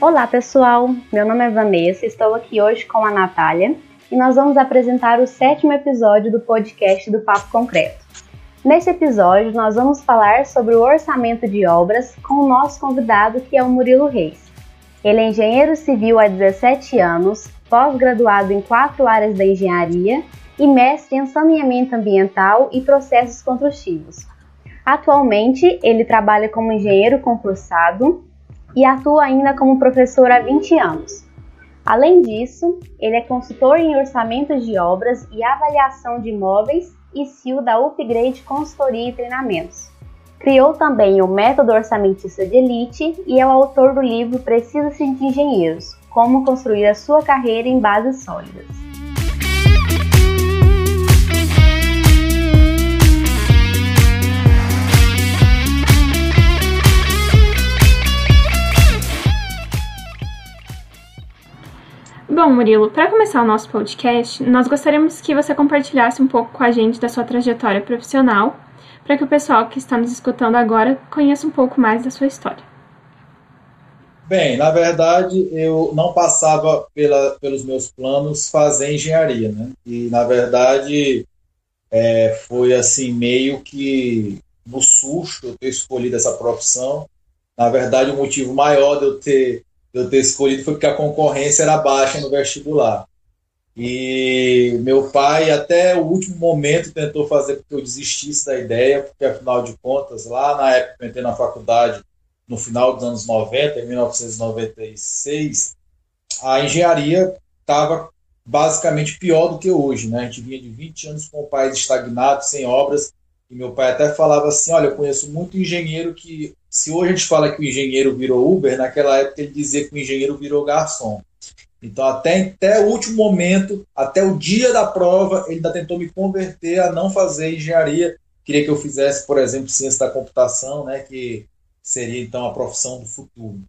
Olá pessoal, meu nome é Vanessa, estou aqui hoje com a Natália e nós vamos apresentar o sétimo episódio do podcast do Papo Concreto. Nesse episódio, nós vamos falar sobre o orçamento de obras com o nosso convidado que é o Murilo Reis. Ele é engenheiro civil há 17 anos, pós-graduado em quatro áreas da engenharia e mestre em saneamento ambiental e processos construtivos. Atualmente, ele trabalha como engenheiro concursado e atua ainda como professor há 20 anos. Além disso, ele é consultor em orçamentos de obras e avaliação de imóveis e CEO da Upgrade Consultoria e Treinamentos. Criou também o Método Orçamentista de Elite e é o autor do livro Precisa-se de Engenheiros: Como Construir a Sua Carreira em Bases Sólidas. Bom, Murilo, para começar o nosso podcast, nós gostaríamos que você compartilhasse um pouco com a gente da sua trajetória profissional, para que o pessoal que está nos escutando agora conheça um pouco mais da sua história. Bem, na verdade, eu não passava pela, pelos meus planos fazer engenharia, né? E, na verdade, é, foi assim, meio que no susto eu ter escolhido essa profissão. Na verdade, o motivo maior de eu ter eu ter escolhido foi porque a concorrência era baixa no vestibular. E meu pai, até o último momento, tentou fazer com que eu desistisse da ideia, porque afinal de contas, lá na época que eu entrei na faculdade, no final dos anos 90, em 1996, a engenharia estava basicamente pior do que hoje. Né? A gente vinha de 20 anos com o país estagnado, sem obras, e meu pai até falava assim: Olha, eu conheço muito engenheiro que se hoje a gente fala que o engenheiro virou Uber, naquela época ele dizia que o engenheiro virou garçom. Então, até, até o último momento, até o dia da prova, ele ainda tentou me converter a não fazer engenharia. Queria que eu fizesse, por exemplo, ciência da computação, né, que seria então a profissão do futuro.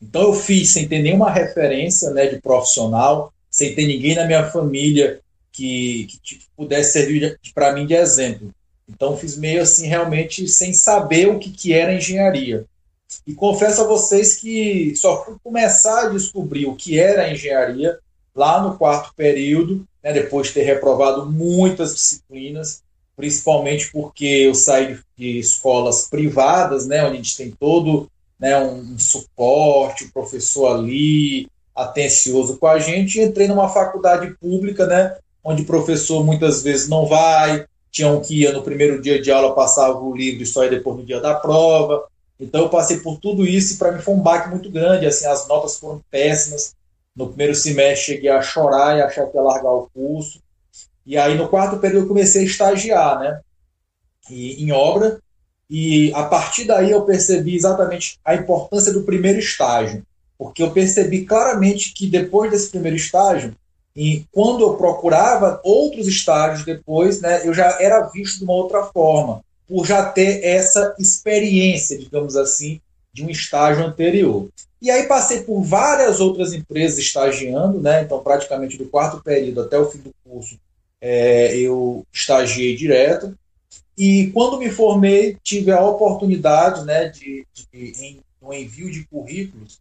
Então, eu fiz sem ter nenhuma referência né, de profissional, sem ter ninguém na minha família que, que pudesse servir para mim de exemplo. Então fiz meio assim realmente sem saber o que, que era engenharia. E confesso a vocês que só fui começar a descobrir o que era engenharia lá no quarto período, né, depois de ter reprovado muitas disciplinas, principalmente porque eu saí de escolas privadas, né, onde a gente tem todo né, um, suporte, o um professor ali atencioso com a gente, e entrei numa faculdade pública, né, onde o professor muitas vezes não vai, tinham que ir no primeiro dia de aula, passava o livro e só ia depois no dia da prova. Então eu passei por tudo isso e para mim foi um baque muito grande. Assim, as notas foram péssimas. No primeiro semestre cheguei a chorar e achar que ia largar o curso. E aí no quarto período eu comecei a estagiar, né? E, em obra. E a partir daí eu percebi exatamente a importância do primeiro estágio. Porque eu percebi claramente que depois desse primeiro estágio, e quando eu procurava outros estágios depois, né, eu já era visto de uma outra forma, por já ter essa experiência, digamos assim, de um estágio anterior. E aí passei por várias outras empresas estagiando, né, então praticamente do quarto período até o fim do curso é, eu estagiei direto. E quando me formei, tive a oportunidade né, de, de em, no envio de currículos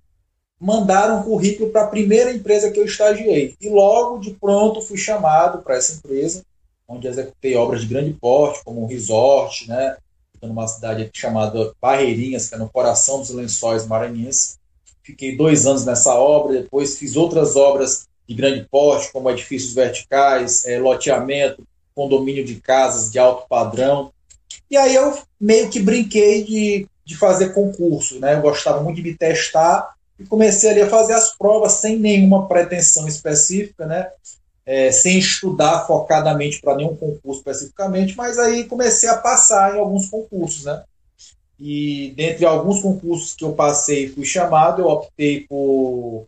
mandaram um currículo para a primeira empresa que eu estagiei. E logo de pronto fui chamado para essa empresa, onde executei obras de grande porte, como um resort, né? numa cidade chamada Barreirinhas, que é no coração dos lençóis maranhenses. Fiquei dois anos nessa obra, depois fiz outras obras de grande porte, como edifícios verticais, é, loteamento, condomínio de casas de alto padrão. E aí eu meio que brinquei de, de fazer concurso, né? Eu gostava muito de me testar e comecei ali a fazer as provas sem nenhuma pretensão específica, né? É, sem estudar focadamente para nenhum concurso especificamente, mas aí comecei a passar em alguns concursos, né? E dentre alguns concursos que eu passei e fui chamado, eu optei por,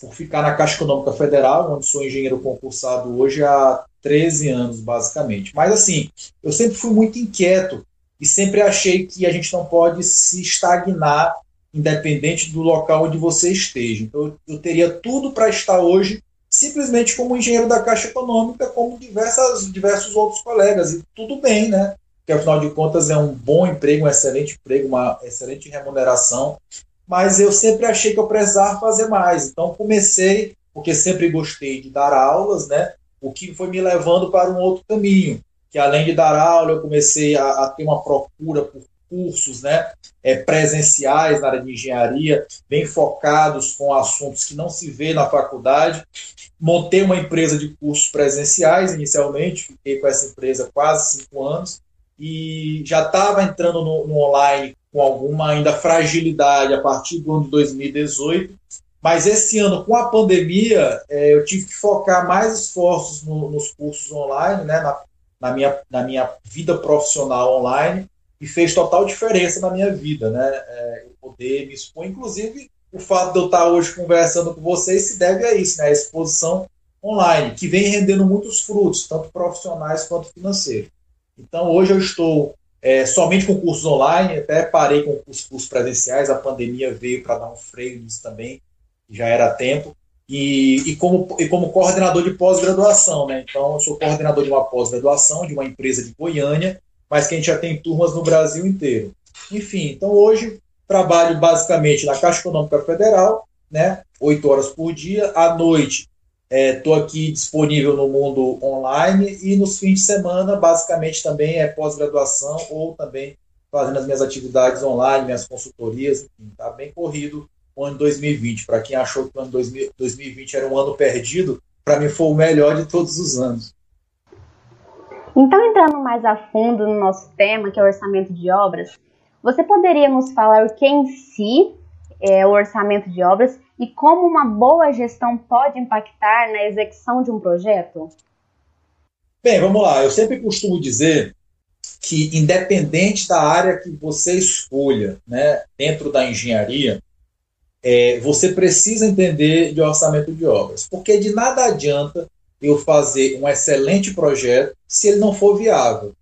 por ficar na Caixa Econômica Federal, onde sou engenheiro concursado hoje há 13 anos, basicamente. Mas assim, eu sempre fui muito inquieto e sempre achei que a gente não pode se estagnar independente do local onde você esteja. Então, eu teria tudo para estar hoje simplesmente como engenheiro da Caixa Econômica, como diversas, diversos outros colegas. E tudo bem, né? Porque, afinal de contas, é um bom emprego, um excelente emprego, uma excelente remuneração. mas eu sempre achei que eu precisava fazer mais. Então comecei, porque sempre gostei de dar aulas, né? O que foi me levando para um outro caminho, que além de dar aula, eu comecei a, a ter uma procura por cursos, né? É, presenciais na área de engenharia, bem focados com assuntos que não se vê na faculdade. Montei uma empresa de cursos presenciais inicialmente, fiquei com essa empresa quase cinco anos e já estava entrando no, no online com alguma ainda fragilidade a partir do ano de 2018. Mas esse ano, com a pandemia, é, eu tive que focar mais esforços no, nos cursos online, né, na, na, minha, na minha vida profissional online, e fez total diferença na minha vida, né? É, poder me expor, inclusive o fato de eu estar hoje conversando com vocês se deve a isso, né? A exposição online, que vem rendendo muitos frutos, tanto profissionais quanto financeiros. Então, hoje eu estou é, somente com cursos online, até parei com os cursos presenciais, a pandemia veio para dar um freio nisso também, já era tempo. E, e, como, e como coordenador de pós-graduação, né? Então, eu sou coordenador de uma pós-graduação de uma empresa de Goiânia, mas que a gente já tem turmas no Brasil inteiro. Enfim, então hoje trabalho basicamente na Caixa Econômica Federal, né? Oito horas por dia. À noite Estou é, aqui disponível no mundo online e nos fins de semana, basicamente, também é pós-graduação ou também fazendo as minhas atividades online, minhas consultorias, está bem corrido o ano 2020. Para quem achou que o ano 2020 era um ano perdido, para mim foi o melhor de todos os anos. Então, entrando mais a fundo no nosso tema, que é o orçamento de obras, você poderia nos falar o que em si é o orçamento de obras e como uma boa gestão pode impactar na execução de um projeto? Bem, vamos lá. Eu sempre costumo dizer que, independente da área que você escolha, né, dentro da engenharia, é, você precisa entender de orçamento de obras, porque de nada adianta eu fazer um excelente projeto se ele não for viável.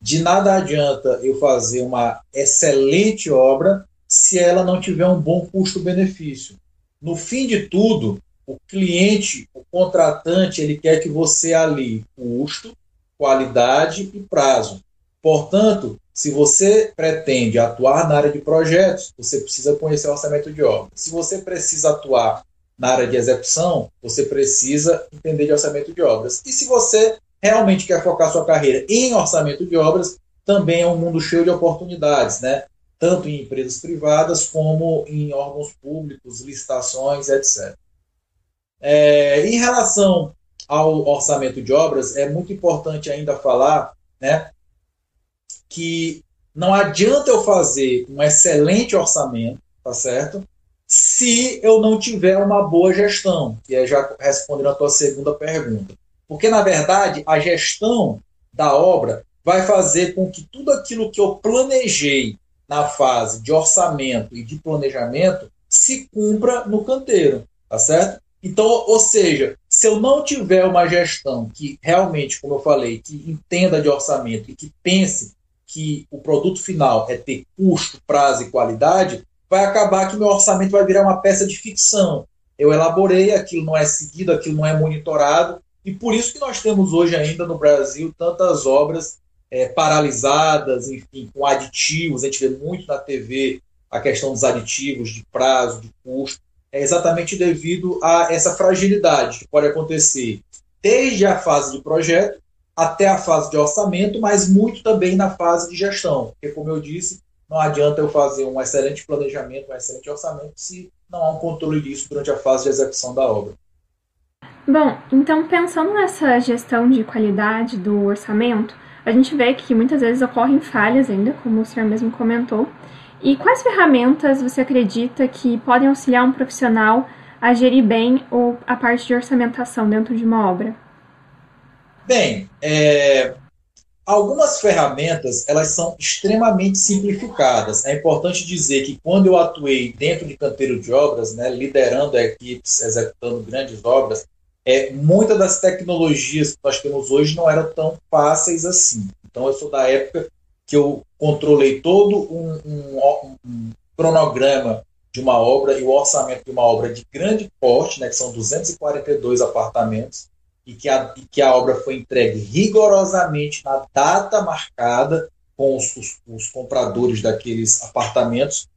De nada adianta eu fazer uma excelente obra se ela não tiver um bom custo-benefício. No fim de tudo, o cliente, o contratante, ele quer que você alie custo, qualidade e prazo. Portanto, se você pretende atuar na área de projetos, você precisa conhecer o orçamento de obra. Se você precisa atuar na área de execução, você precisa entender de orçamento de obras. E se você realmente quer focar sua carreira em orçamento de obras, também é um mundo cheio de oportunidades, né? tanto em empresas privadas como em órgãos públicos, licitações, etc. É, em relação ao orçamento de obras, é muito importante ainda falar né, que não adianta eu fazer um excelente orçamento, tá certo? Se eu não tiver uma boa gestão, que é já respondendo a tua segunda pergunta. Porque, na verdade, a gestão da obra vai fazer com que tudo aquilo que eu planejei na fase de orçamento e de planejamento se cumpra no canteiro, tá certo? Então, ou seja, se eu não tiver uma gestão que realmente, como eu falei, que entenda de orçamento e que pense que o produto final é ter custo, prazo e qualidade, vai acabar que meu orçamento vai virar uma peça de ficção. Eu elaborei, aquilo não é seguido, aquilo não é monitorado, e por isso que nós temos hoje ainda no Brasil tantas obras é, paralisadas, enfim, com aditivos. A gente vê muito na TV a questão dos aditivos, de prazo, de custo. É exatamente devido a essa fragilidade que pode acontecer desde a fase de projeto até a fase de orçamento, mas muito também na fase de gestão. Porque, como eu disse, não adianta eu fazer um excelente planejamento, um excelente orçamento, se não há um controle disso durante a fase de execução da obra. Bom, então pensando nessa gestão de qualidade do orçamento, a gente vê que muitas vezes ocorrem falhas ainda, como o senhor mesmo comentou. E quais ferramentas você acredita que podem auxiliar um profissional a gerir bem a parte de orçamentação dentro de uma obra? Bem, é, algumas ferramentas elas são extremamente simplificadas. É importante dizer que quando eu atuei dentro de canteiro de obras, né, liderando equipes, executando grandes obras, é, muitas das tecnologias que nós temos hoje não eram tão fáceis assim. Então, eu sou da época que eu controlei todo um, um, um cronograma de uma obra e o orçamento de uma obra de grande porte, né, que são 242 apartamentos, e que a, e que a obra foi entregue rigorosamente na data marcada com os, os, os compradores daqueles apartamentos,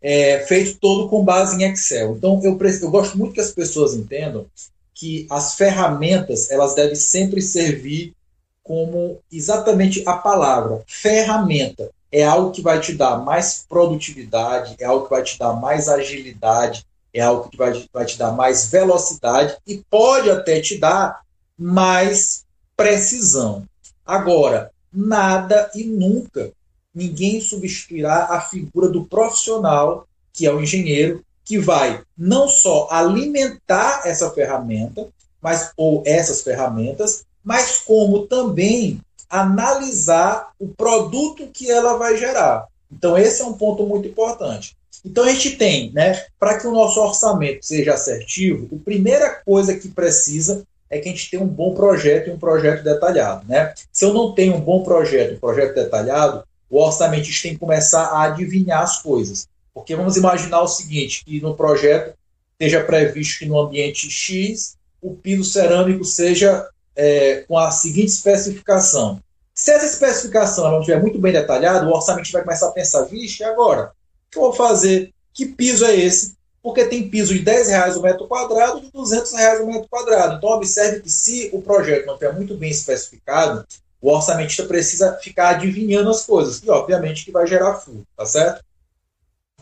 é, feito todo com base em Excel. Então, eu, eu gosto muito que as pessoas entendam que as ferramentas elas devem sempre servir como exatamente a palavra ferramenta. É algo que vai te dar mais produtividade, é algo que vai te dar mais agilidade, é algo que vai, vai te dar mais velocidade e pode até te dar mais precisão. Agora, nada e nunca ninguém substituirá a figura do profissional, que é o engenheiro, que vai não só alimentar essa ferramenta, mas ou essas ferramentas, mas como também analisar o produto que ela vai gerar. Então esse é um ponto muito importante. Então a gente tem, né, para que o nosso orçamento seja assertivo, a primeira coisa que precisa é que a gente tenha um bom projeto e um projeto detalhado, né? Se eu não tenho um bom projeto, um projeto detalhado, o orçamentista tem que começar a adivinhar as coisas. Porque vamos imaginar o seguinte, que no projeto esteja previsto que no ambiente X o piso cerâmico seja é, com a seguinte especificação. Se essa especificação não estiver muito bem detalhada, o orçamento vai começar a pensar, vixe, agora, o que eu vou fazer? Que piso é esse? Porque tem piso de 10 reais o metro quadrado e de 200 reais o metro quadrado. Então, observe que se o projeto não estiver muito bem especificado, o orçamentista precisa ficar adivinhando as coisas, e obviamente que vai gerar furo, tá certo?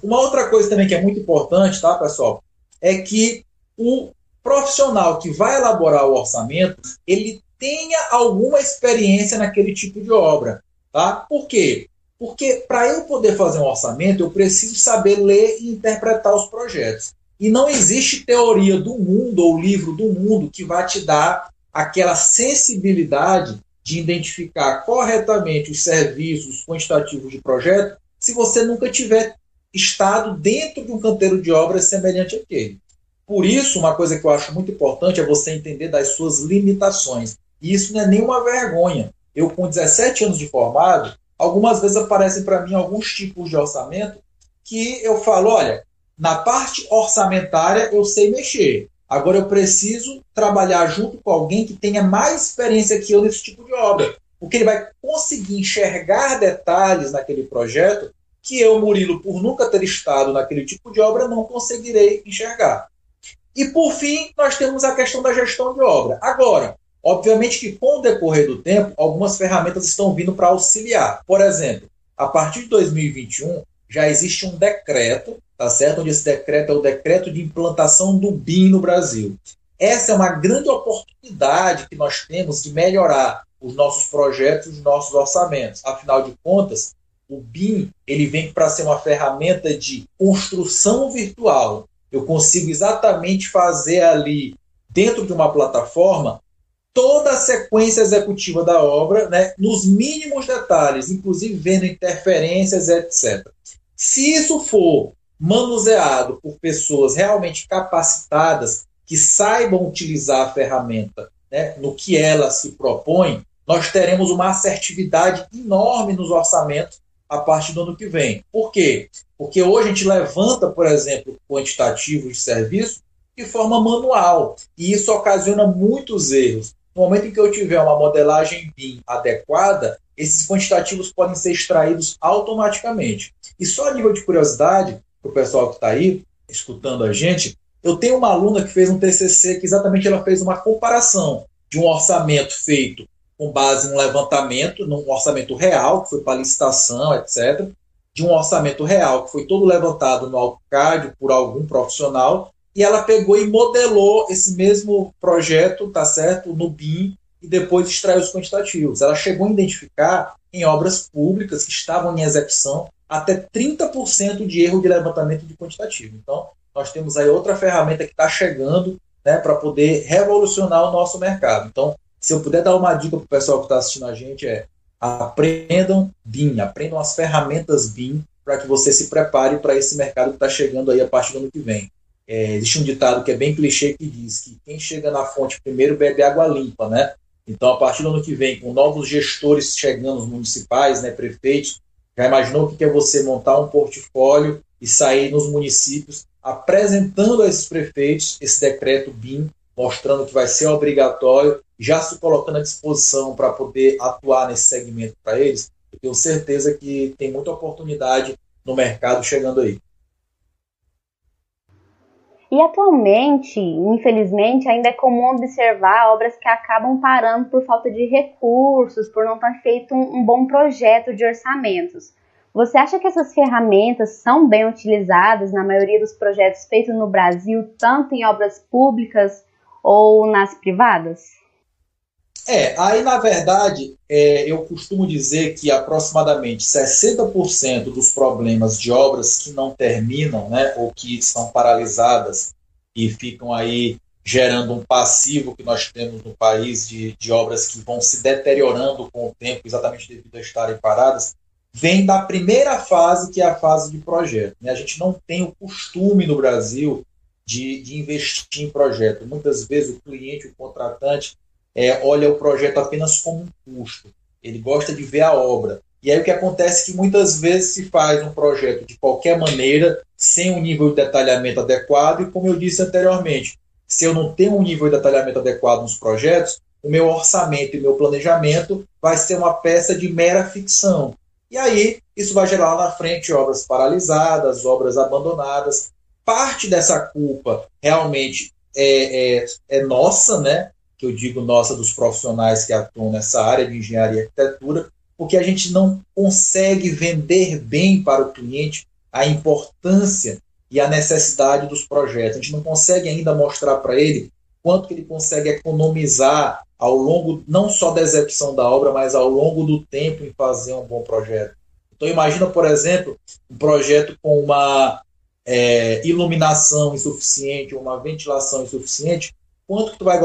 Uma outra coisa também que é muito importante, tá, pessoal, é que o profissional que vai elaborar o orçamento, ele tenha alguma experiência naquele tipo de obra, tá? Por quê? Porque para eu poder fazer um orçamento, eu preciso saber ler e interpretar os projetos. E não existe teoria do mundo ou livro do mundo que vai te dar aquela sensibilidade de identificar corretamente os serviços quantitativos de projeto se você nunca tiver estado dentro de um canteiro de obras semelhante àquele. Por isso, uma coisa que eu acho muito importante é você entender das suas limitações. E isso não é nenhuma vergonha. Eu, com 17 anos de formado, algumas vezes aparecem para mim alguns tipos de orçamento que eu falo: olha, na parte orçamentária eu sei mexer, Agora eu preciso trabalhar junto com alguém que tenha mais experiência que eu nesse tipo de obra, porque ele vai conseguir enxergar detalhes naquele projeto que eu, Murilo, por nunca ter estado naquele tipo de obra, não conseguirei enxergar. E por fim, nós temos a questão da gestão de obra. Agora, obviamente que com o decorrer do tempo, algumas ferramentas estão vindo para auxiliar. Por exemplo, a partir de 2021, já existe um decreto tá certo? Onde esse decreto é o decreto de implantação do BIM no Brasil. Essa é uma grande oportunidade que nós temos de melhorar os nossos projetos, os nossos orçamentos. Afinal de contas, o BIM ele vem para ser uma ferramenta de construção virtual. Eu consigo exatamente fazer ali, dentro de uma plataforma, toda a sequência executiva da obra, né, nos mínimos detalhes, inclusive vendo interferências, etc. Se isso for manuseado por pessoas realmente capacitadas que saibam utilizar a ferramenta né, no que ela se propõe, nós teremos uma assertividade enorme nos orçamentos a partir do ano que vem. Por quê? Porque hoje a gente levanta, por exemplo, quantitativos de serviço de forma manual, e isso ocasiona muitos erros. No momento em que eu tiver uma modelagem BIM adequada, esses quantitativos podem ser extraídos automaticamente. E só a nível de curiosidade, para o pessoal que está aí escutando a gente, eu tenho uma aluna que fez um TCC que exatamente ela fez uma comparação de um orçamento feito com base em um levantamento, num orçamento real, que foi para licitação, etc., de um orçamento real, que foi todo levantado no AutoCAD por algum profissional, e ela pegou e modelou esse mesmo projeto, tá certo, no BIM, e depois extraiu os quantitativos. Ela chegou a identificar em obras públicas que estavam em execução até 30% de erro de levantamento de quantitativo. Então, nós temos aí outra ferramenta que está chegando né, para poder revolucionar o nosso mercado. Então, se eu puder dar uma dica para o pessoal que está assistindo a gente, é aprendam BIM, aprendam as ferramentas BIM para que você se prepare para esse mercado que está chegando aí a partir do ano que vem. É, existe um ditado que é bem clichê que diz que quem chega na fonte primeiro bebe água limpa, né? Então, a partir do ano que vem, com novos gestores chegando, os municipais, né, prefeitos, já imaginou o que é você montar um portfólio e sair nos municípios apresentando a esses prefeitos esse decreto BIM, mostrando que vai ser obrigatório, já se colocando à disposição para poder atuar nesse segmento para eles? Eu tenho certeza que tem muita oportunidade no mercado chegando aí. E atualmente, infelizmente, ainda é comum observar obras que acabam parando por falta de recursos, por não ter feito um, um bom projeto de orçamentos. Você acha que essas ferramentas são bem utilizadas na maioria dos projetos feitos no Brasil, tanto em obras públicas ou nas privadas? É, aí na verdade é, eu costumo dizer que aproximadamente 60% dos problemas de obras que não terminam, né, ou que estão paralisadas e ficam aí gerando um passivo que nós temos no país de, de obras que vão se deteriorando com o tempo, exatamente devido a estarem paradas, vem da primeira fase, que é a fase de projeto. Né? A gente não tem o costume no Brasil de, de investir em projeto. Muitas vezes o cliente, o contratante, é, olha o projeto apenas como um custo. Ele gosta de ver a obra. E aí o que acontece é que muitas vezes se faz um projeto de qualquer maneira, sem um nível de detalhamento adequado, e como eu disse anteriormente, se eu não tenho um nível de detalhamento adequado nos projetos, o meu orçamento e meu planejamento vai ser uma peça de mera ficção. E aí isso vai gerar lá na frente obras paralisadas, obras abandonadas. Parte dessa culpa realmente é, é, é nossa, né? Que eu digo nossa, dos profissionais que atuam nessa área de engenharia e arquitetura, porque a gente não consegue vender bem para o cliente a importância e a necessidade dos projetos. A gente não consegue ainda mostrar para ele quanto que ele consegue economizar ao longo, não só da execução da obra, mas ao longo do tempo em fazer um bom projeto. Então imagina, por exemplo, um projeto com uma é, iluminação insuficiente, uma ventilação insuficiente, quanto que tu vai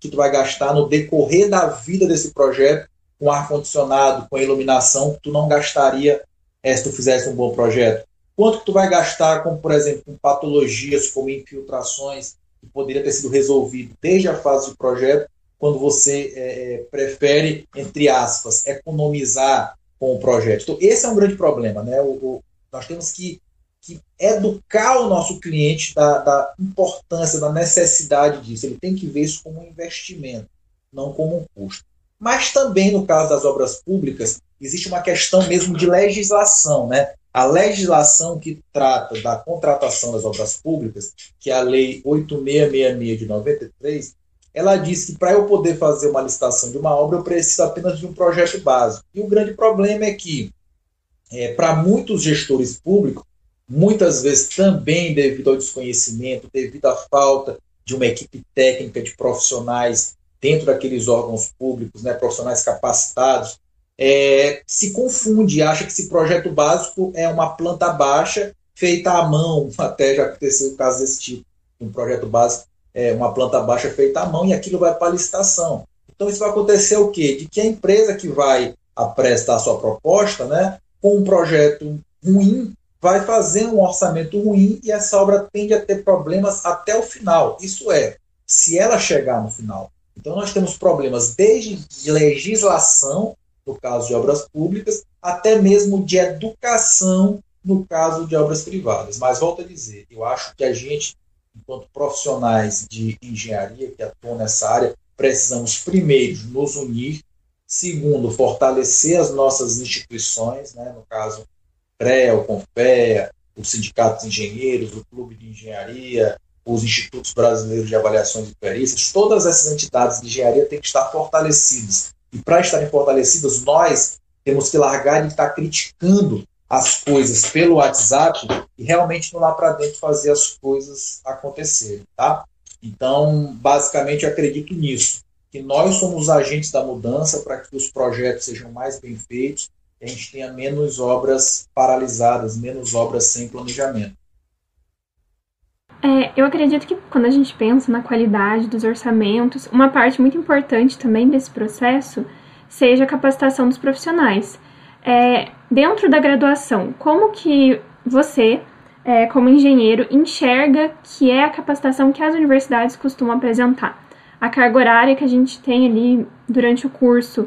que tu vai gastar no decorrer da vida desse projeto com ar-condicionado, com iluminação, que tu não gastaria é, se tu fizesse um bom projeto. Quanto que tu vai gastar, como por exemplo, com patologias como infiltrações, que poderia ter sido resolvido desde a fase de projeto, quando você é, prefere, entre aspas, economizar com o projeto. Então, esse é um grande problema. Né? O, o, nós temos que que educar o nosso cliente da, da, importância, da necessidade disso. Ele tem que ver isso como um investimento, não como um custo. Mas também, no caso das obras públicas, existe uma questão mesmo de legislação. Né? A legislação que trata da contratação das obras públicas, que é a Lei 8666 de 93, ela diz que para eu poder fazer uma licitação de uma obra, eu preciso apenas de um projeto básico. E o grande problema é que, é, para muitos gestores públicos, muitas vezes também devido ao desconhecimento, devido à falta de uma equipe técnica de profissionais dentro daqueles órgãos públicos, né, profissionais capacitados, é, se confunde, acha que esse projeto básico é uma planta baixa feita à mão, até já aconteceu o caso desse tipo, um projeto básico é uma planta baixa feita à mão e aquilo vai para a licitação. Então isso vai acontecer o quê? De que a empresa que vai aprestar a sua proposta, né, com um projeto ruim, vai fazer um orçamento ruim e essa obra tende a ter problemas até o final. Isso é, se ela chegar no final. Então nós temos problemas desde de legislação, no caso de obras públicas, até mesmo de educação, no caso de obras privadas. Mas volto a dizer, eu acho que a gente, enquanto profissionais de engenharia que atuam nessa área, precisamos primeiro nos unir, segundo, fortalecer as nossas instituições, né, no caso CREA, o CONFEA, os sindicatos de engenheiros, o Clube de Engenharia, os institutos brasileiros de avaliações e perícias, todas essas entidades de engenharia têm que estar fortalecidas. E para estarem fortalecidas, nós temos que largar de estar criticando as coisas pelo WhatsApp e realmente ir lá para dentro fazer as coisas acontecerem, tá? Então, basicamente, eu acredito nisso, que nós somos os agentes da mudança para que os projetos sejam mais bem feitos a gente tenha menos obras paralisadas, menos obras sem planejamento. É, eu acredito que quando a gente pensa na qualidade dos orçamentos, uma parte muito importante também desse processo seja a capacitação dos profissionais. É, dentro da graduação, como que você, é, como engenheiro, enxerga que é a capacitação que as universidades costumam apresentar? A carga horária que a gente tem ali durante o curso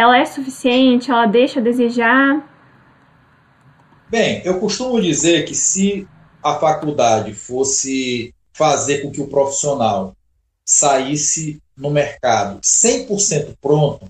ela é suficiente? Ela deixa a desejar? Bem, eu costumo dizer que se a faculdade fosse fazer com que o profissional saísse no mercado 100% pronto,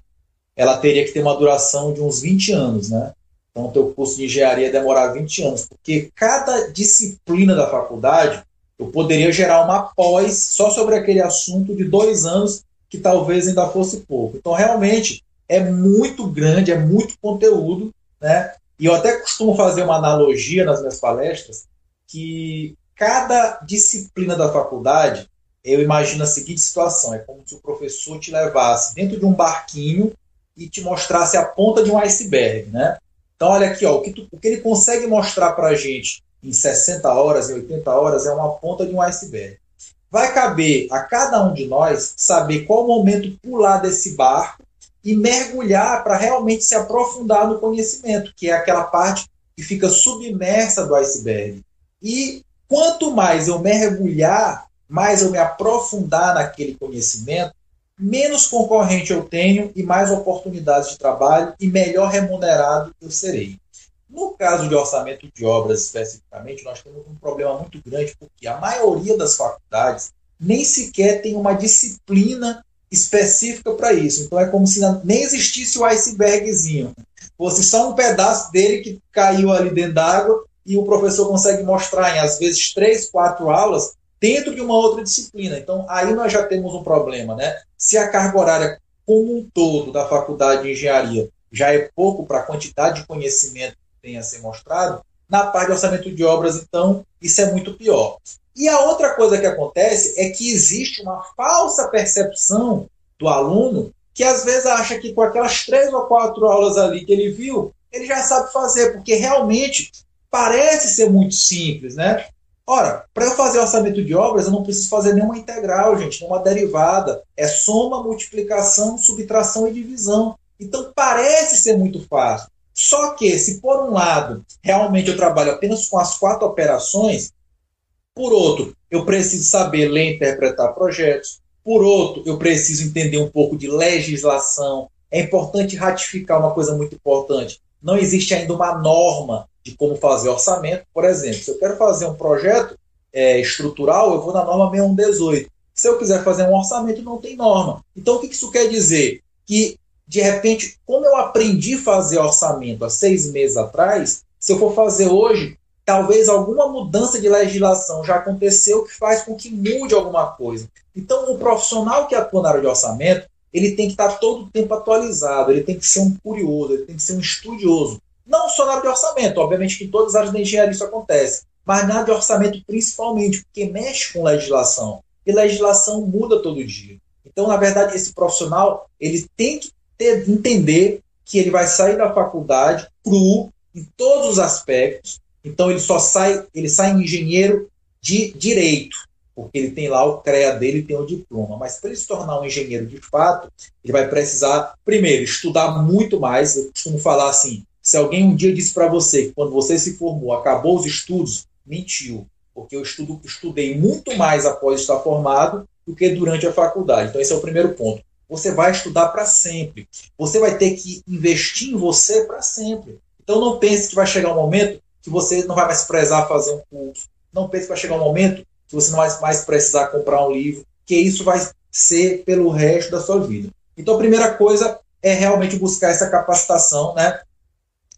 ela teria que ter uma duração de uns 20 anos, né? Então, o teu curso de engenharia demorar 20 anos, porque cada disciplina da faculdade Eu poderia gerar uma pós só sobre aquele assunto de dois anos, que talvez ainda fosse pouco. Então, realmente, é muito grande, é muito conteúdo, né? E eu até costumo fazer uma analogia nas minhas palestras, que cada disciplina da faculdade, eu imagino a seguinte situação: é como se o professor te levasse dentro de um barquinho e te mostrasse a ponta de um iceberg, né? Então, olha aqui, ó, o, que tu, o que ele consegue mostrar para a gente em 60 horas, em 80 horas, é uma ponta de um iceberg. Vai caber a cada um de nós saber qual momento pular desse barco e mergulhar para realmente se aprofundar no conhecimento, que é aquela parte que fica submersa do iceberg. E quanto mais eu mergulhar, mais eu me aprofundar naquele conhecimento, menos concorrente eu tenho e mais oportunidades de trabalho e melhor remunerado eu serei. No caso de orçamento de obras especificamente, nós temos um problema muito grande porque a maioria das faculdades nem sequer tem uma disciplina específica para isso. Então é como se nem existisse o icebergzinho. Fosse só um pedaço dele que caiu ali dentro d'água e o professor consegue mostrar em às vezes três, quatro aulas dentro de uma outra disciplina. Então aí nós já temos um problema, né? Se a carga horária como um todo da faculdade de engenharia já é pouco para a quantidade de conhecimento que tem a ser mostrado, na parte de orçamento de obras, então, isso é muito pior. E a outra coisa que acontece é que existe uma falsa percepção do aluno que às vezes acha que com aquelas três ou quatro aulas ali que ele viu, ele já sabe fazer, porque realmente parece ser muito simples, né? Ora, para eu fazer orçamento de obras, eu não preciso fazer nenhuma integral, gente, nenhuma derivada. É soma, multiplicação, subtração e divisão. Então parece ser muito fácil. Só que, se por um lado, realmente eu trabalho apenas com as quatro operações, por outro, eu preciso saber ler e interpretar projetos. Por outro, eu preciso entender um pouco de legislação. É importante ratificar uma coisa muito importante. Não existe ainda uma norma de como fazer orçamento. Por exemplo, se eu quero fazer um projeto é, estrutural, eu vou na norma 6118. Se eu quiser fazer um orçamento, não tem norma. Então, o que isso quer dizer? Que, de repente, como eu aprendi a fazer orçamento há seis meses atrás, se eu for fazer hoje, talvez alguma mudança de legislação já aconteceu que faz com que mude alguma coisa. Então, o profissional que atua na área de orçamento, ele tem que estar todo o tempo atualizado, ele tem que ser um curioso, ele tem que ser um estudioso. Não só na área de orçamento, obviamente que em todas as áreas da engenharia isso acontece, mas na área de orçamento principalmente, porque mexe com legislação. E legislação muda todo dia. Então, na verdade, esse profissional ele tem que ter, entender que ele vai sair da faculdade cru em todos os aspectos, então ele só sai, ele sai engenheiro de direito, porque ele tem lá o CREA dele, tem o diploma. Mas para ele se tornar um engenheiro de fato, ele vai precisar, primeiro, estudar muito mais. Eu costumo falar assim: se alguém um dia disse para você que quando você se formou, acabou os estudos, mentiu. Porque eu estudo, estudei muito mais após estar formado do que durante a faculdade. Então, esse é o primeiro ponto. Você vai estudar para sempre. Você vai ter que investir em você para sempre. Então, não pense que vai chegar um momento que você não vai mais prezar fazer um curso. Não pense que vai chegar um momento que você não vai mais precisar comprar um livro, que isso vai ser pelo resto da sua vida. Então, a primeira coisa é realmente buscar essa capacitação, né?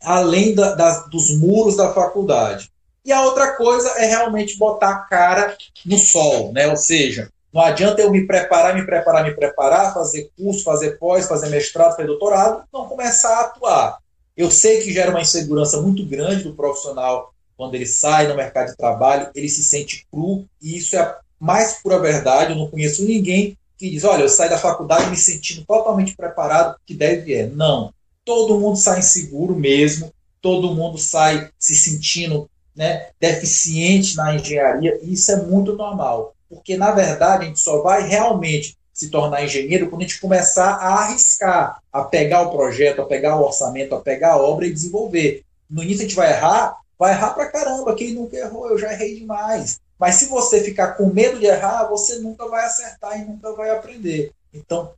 além da, da, dos muros da faculdade. E a outra coisa é realmente botar a cara no sol, né? ou seja, não adianta eu me preparar, me preparar, me preparar, fazer curso, fazer pós, fazer mestrado, fazer doutorado, não começar a atuar. Eu sei que gera uma insegurança muito grande do profissional quando ele sai no mercado de trabalho, ele se sente cru, e isso é a mais pura verdade. Eu não conheço ninguém que diz: Olha, eu saio da faculdade me sentindo totalmente preparado, que deve é. Não. Todo mundo sai inseguro mesmo, todo mundo sai se sentindo né, deficiente na engenharia, e isso é muito normal, porque na verdade a gente só vai realmente se tornar engenheiro quando a gente começar a arriscar, a pegar o projeto, a pegar o orçamento, a pegar a obra e desenvolver. No início a gente vai errar, vai errar pra caramba. Quem nunca errou, eu já errei demais. Mas se você ficar com medo de errar, você nunca vai acertar e nunca vai aprender. Então,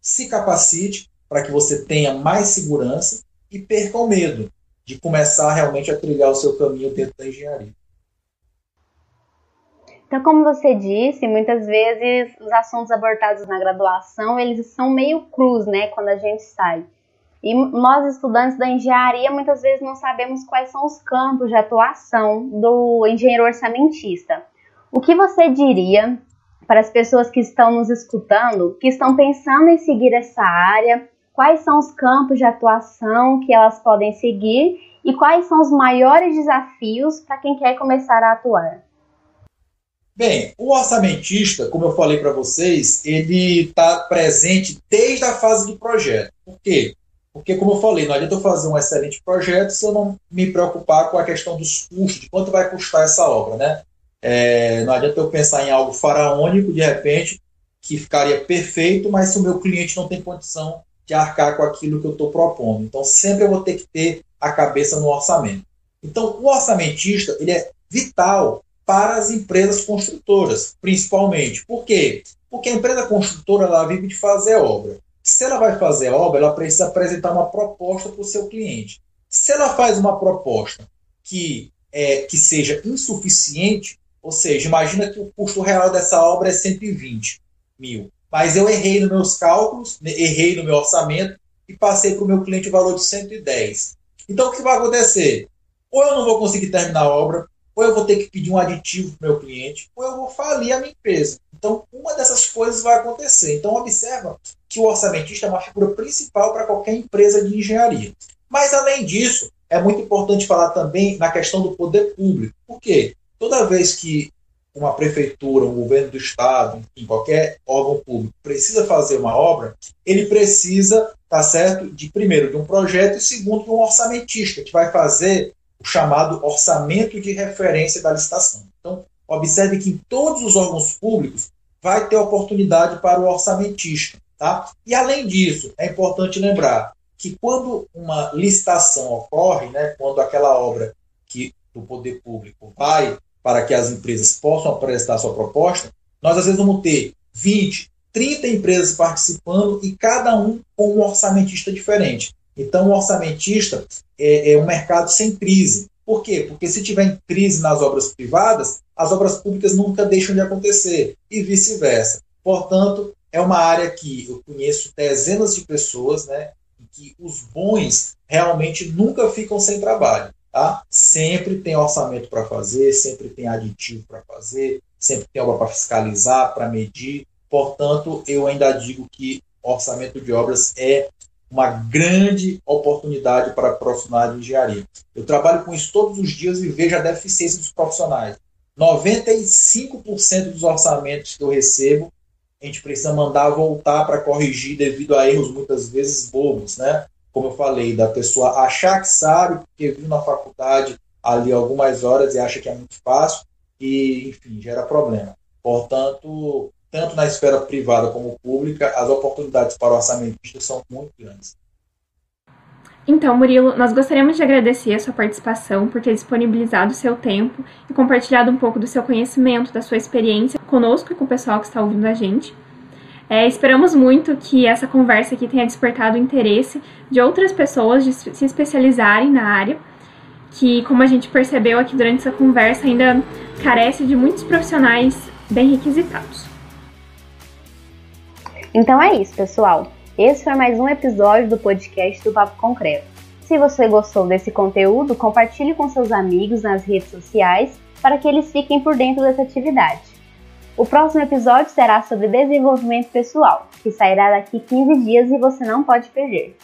se capacite para que você tenha mais segurança e perca o medo de começar realmente a trilhar o seu caminho dentro da engenharia. Então, como você disse, muitas vezes os assuntos abordados na graduação, eles são meio cruz, né, quando a gente sai. E nós, estudantes da engenharia, muitas vezes não sabemos quais são os campos de atuação do engenheiro orçamentista. O que você diria para as pessoas que estão nos escutando, que estão pensando em seguir essa área? Quais são os campos de atuação que elas podem seguir e quais são os maiores desafios para quem quer começar a atuar? Bem, o orçamentista, como eu falei para vocês, ele está presente desde a fase de projeto. Por quê? Porque, como eu falei, não adianta eu fazer um excelente projeto se eu não me preocupar com a questão dos custos, de quanto vai custar essa obra, né? É, não adianta eu pensar em algo faraônico, de repente, que ficaria perfeito, mas se o meu cliente não tem condição de arcar com aquilo que eu estou propondo. Então, sempre eu vou ter que ter a cabeça no orçamento. Então, o orçamentista ele é vital para as empresas construtoras, principalmente. Por quê? Porque a empresa construtora ela vive de fazer obra. Se ela vai fazer obra, ela precisa apresentar uma proposta para o seu cliente. Se ela faz uma proposta que, é, que seja insuficiente, ou seja, imagina que o custo real dessa obra é 120 mil, mas eu errei nos meus cálculos, né, errei no meu orçamento e passei para o meu cliente o valor de 110. Então, o que vai acontecer? Ou eu não vou conseguir terminar a obra, ou eu vou ter que pedir um aditivo para o meu cliente, ou eu vou falir a minha empresa. Então, uma dessas coisas vai acontecer. Então, observa que o orçamentista é uma figura principal para qualquer empresa de engenharia. Mas, além disso, é muito importante falar também na questão do poder público. Por quê? Toda vez que uma prefeitura, um governo do estado, em qualquer órgão público precisa fazer uma obra, ele precisa, tá certo, de primeiro de um projeto e segundo de um orçamentista que vai fazer o chamado orçamento de referência da licitação. Então, observe que em todos os órgãos públicos vai ter oportunidade para o orçamentista. Tá? E além disso, é importante lembrar que quando uma licitação ocorre, né, quando aquela obra que do poder público vai para que as empresas possam apresentar sua proposta, nós às vezes vamos ter 20, 30 empresas participando e cada um com um orçamentista diferente. Então, o orçamentista é, é um mercado sem crise. Por quê? Porque se tiver crise nas obras privadas, as obras públicas nunca deixam de acontecer e vice-versa. Portanto, é uma área que eu conheço dezenas de pessoas, né, que os bons realmente nunca ficam sem trabalho, tá? Sempre tem orçamento para fazer, sempre tem aditivo para fazer, sempre tem obra para fiscalizar, para medir. Portanto, eu ainda digo que orçamento de obras é uma grande oportunidade para profissionais de engenharia. Eu trabalho com isso todos os dias e vejo a deficiência dos profissionais. 95% dos orçamentos que eu recebo, a gente precisa mandar voltar para corrigir devido a erros muitas vezes bobos, né? Como eu falei, da pessoa achar que sabe, porque viu na faculdade ali algumas horas e acha que é muito fácil e, enfim, gera problema. Portanto, tanto na esfera privada como pública, as oportunidades para o orçamentista são muito grandes. Então, Murilo, nós gostaríamos de agradecer a sua participação por ter disponibilizado seu tempo e compartilhado um pouco do seu conhecimento, da sua experiência conosco e com o pessoal que está ouvindo a gente. É, esperamos muito que essa conversa aqui tenha despertado o interesse de outras pessoas de se especializarem na área, que, como a gente percebeu aqui durante essa conversa, ainda carece de muitos profissionais bem requisitados. Então é isso, pessoal. Esse foi mais um episódio do podcast do Papo Concreto. Se você gostou desse conteúdo, compartilhe com seus amigos nas redes sociais para que eles fiquem por dentro dessa atividade. O próximo episódio será sobre desenvolvimento pessoal, que sairá daqui 15 dias e você não pode perder.